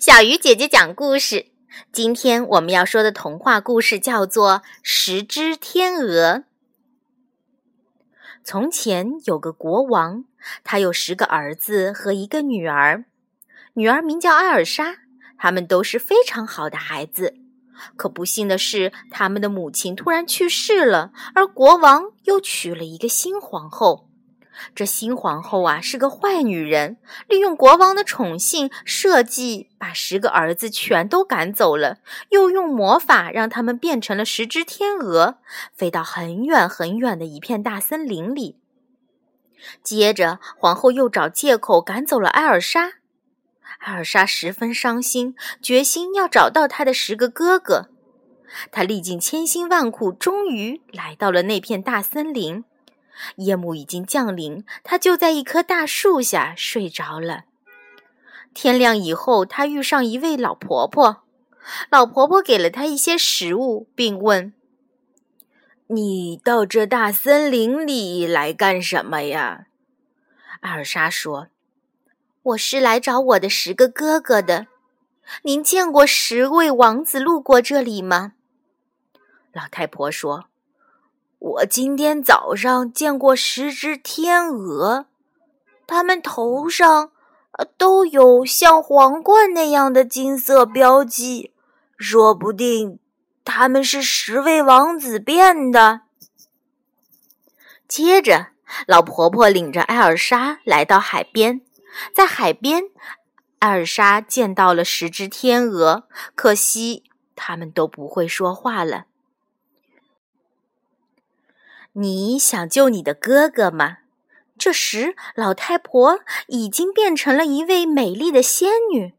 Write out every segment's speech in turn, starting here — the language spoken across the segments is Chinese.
小鱼姐姐讲故事。今天我们要说的童话故事叫做《十只天鹅》。从前有个国王，他有十个儿子和一个女儿，女儿名叫艾尔莎。他们都是非常好的孩子。可不幸的是，他们的母亲突然去世了，而国王又娶了一个新皇后。这新皇后啊是个坏女人，利用国王的宠幸，设计把十个儿子全都赶走了，又用魔法让他们变成了十只天鹅，飞到很远很远的一片大森林里。接着，皇后又找借口赶走了艾尔莎。艾尔莎十分伤心，决心要找到她的十个哥哥。她历尽千辛万苦，终于来到了那片大森林。夜幕已经降临，他就在一棵大树下睡着了。天亮以后，他遇上一位老婆婆，老婆婆给了他一些食物，并问：“你到这大森林里来干什么呀？”艾尔莎说：“我是来找我的十个哥哥的。您见过十位王子路过这里吗？”老太婆说。我今天早上见过十只天鹅，它们头上都有像皇冠那样的金色标记，说不定他们是十位王子变的。接着，老婆婆领着艾尔莎来到海边，在海边，艾尔莎见到了十只天鹅，可惜它们都不会说话了。你想救你的哥哥吗？这时，老太婆已经变成了一位美丽的仙女。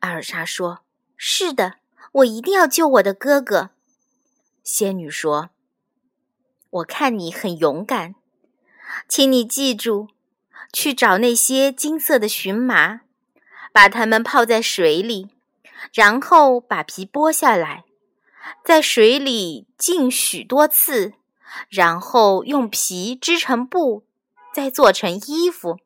艾尔莎说：“是的，我一定要救我的哥哥。”仙女说：“我看你很勇敢，请你记住，去找那些金色的荨麻，把它们泡在水里，然后把皮剥下来，在水里浸许多次。”然后用皮织成布，再做成衣服。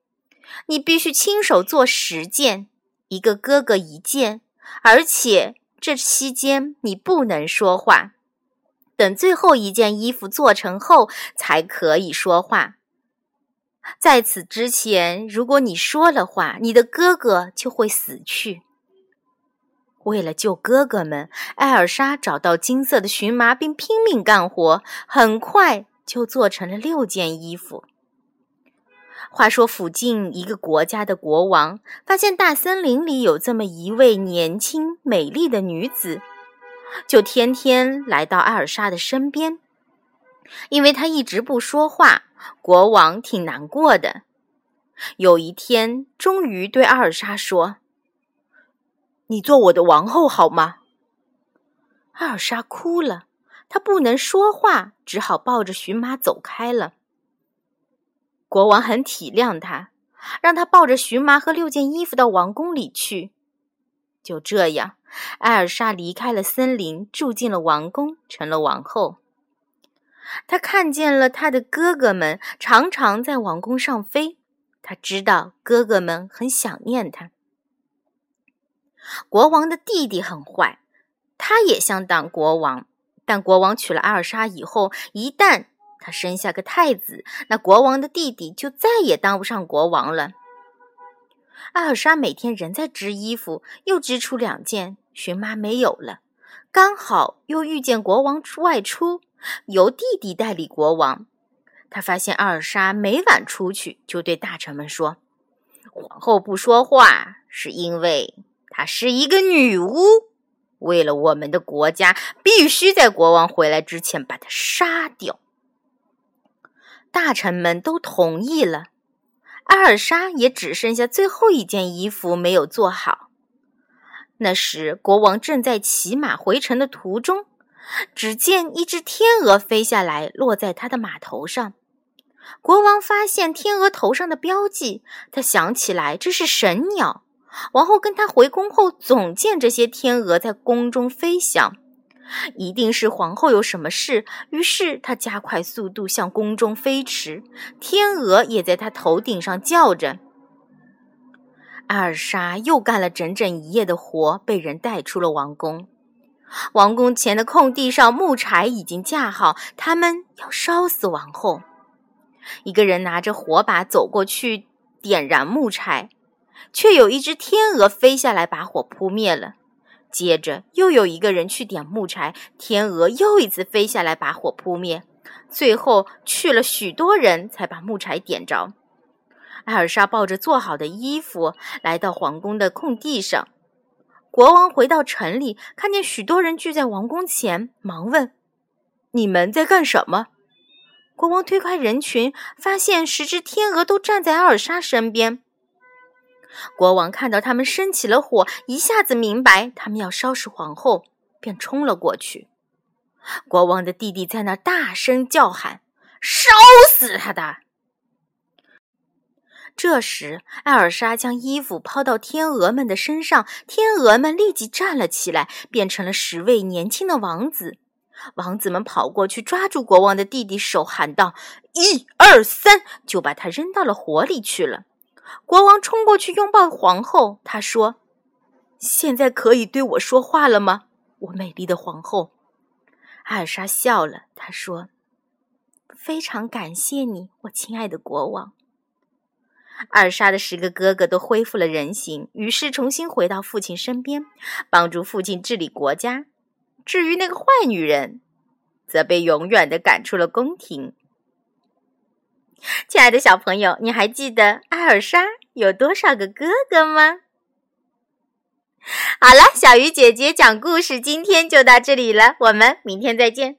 你必须亲手做十件，一个哥哥一件，而且这期间你不能说话。等最后一件衣服做成后，才可以说话。在此之前，如果你说了话，你的哥哥就会死去。为了救哥哥们，艾尔莎找到金色的荨麻，并拼命干活，很快就做成了六件衣服。话说，附近一个国家的国王发现大森林里有这么一位年轻美丽的女子，就天天来到艾尔莎的身边。因为她一直不说话，国王挺难过的。有一天，终于对艾尔莎说。你做我的王后好吗？艾尔莎哭了，她不能说话，只好抱着荨麻走开了。国王很体谅她，让她抱着荨麻和六件衣服到王宫里去。就这样，艾尔莎离开了森林，住进了王宫，成了王后。她看见了她的哥哥们，常常在王宫上飞。她知道哥哥们很想念她。国王的弟弟很坏，他也想当国王。但国王娶了艾尔莎以后，一旦他生下个太子，那国王的弟弟就再也当不上国王了。艾尔莎每天仍在织衣服，又织出两件，荨麻没有了。刚好又遇见国王外出，由弟弟代理国王。他发现艾尔莎每晚出去，就对大臣们说：“皇后不说话，是因为……”她是一个女巫，为了我们的国家，必须在国王回来之前把她杀掉。大臣们都同意了，艾尔莎也只剩下最后一件衣服没有做好。那时，国王正在骑马回城的途中，只见一只天鹅飞下来，落在他的马头上。国王发现天鹅头上的标记，他想起来这是神鸟。王后跟他回宫后，总见这些天鹅在宫中飞翔，一定是皇后有什么事。于是他加快速度向宫中飞驰，天鹅也在他头顶上叫着。艾尔莎又干了整整一夜的活，被人带出了王宫。王宫前的空地上，木柴已经架好，他们要烧死王后。一个人拿着火把走过去点燃木柴，却有一只天鹅飞下来把火扑灭了。接着又有一个人去点木柴，天鹅又一次飞下来把火扑灭。最后去了许多人才把木柴点着。艾尔莎抱着做好的衣服来到皇宫的空地上。国王回到城里，看见许多人聚在王宫前，忙问：“你们在干什么？”国王推开人群，发现十只天鹅都站在艾尔莎身边。国王看到他们生起了火，一下子明白他们要烧死皇后，便冲了过去。国王的弟弟在那大声叫喊：“烧死他的！”这时，艾尔莎将衣服抛到天鹅们的身上，天鹅们立即站了起来，变成了十位年轻的王子。王子们跑过去抓住国王的弟弟手，喊道：“一二三！”就把他扔到了火里去了。国王冲过去拥抱皇后，他说：“现在可以对我说话了吗，我美丽的皇后？”艾尔莎笑了，她说：“非常感谢你，我亲爱的国王。”艾尔莎的十个哥哥都恢复了人形，于是重新回到父亲身边，帮助父亲治理国家。至于那个坏女人，则被永远的赶出了宫廷。亲爱的小朋友，你还记得艾尔莎有多少个哥哥吗？好了，小鱼姐姐讲故事，今天就到这里了，我们明天再见。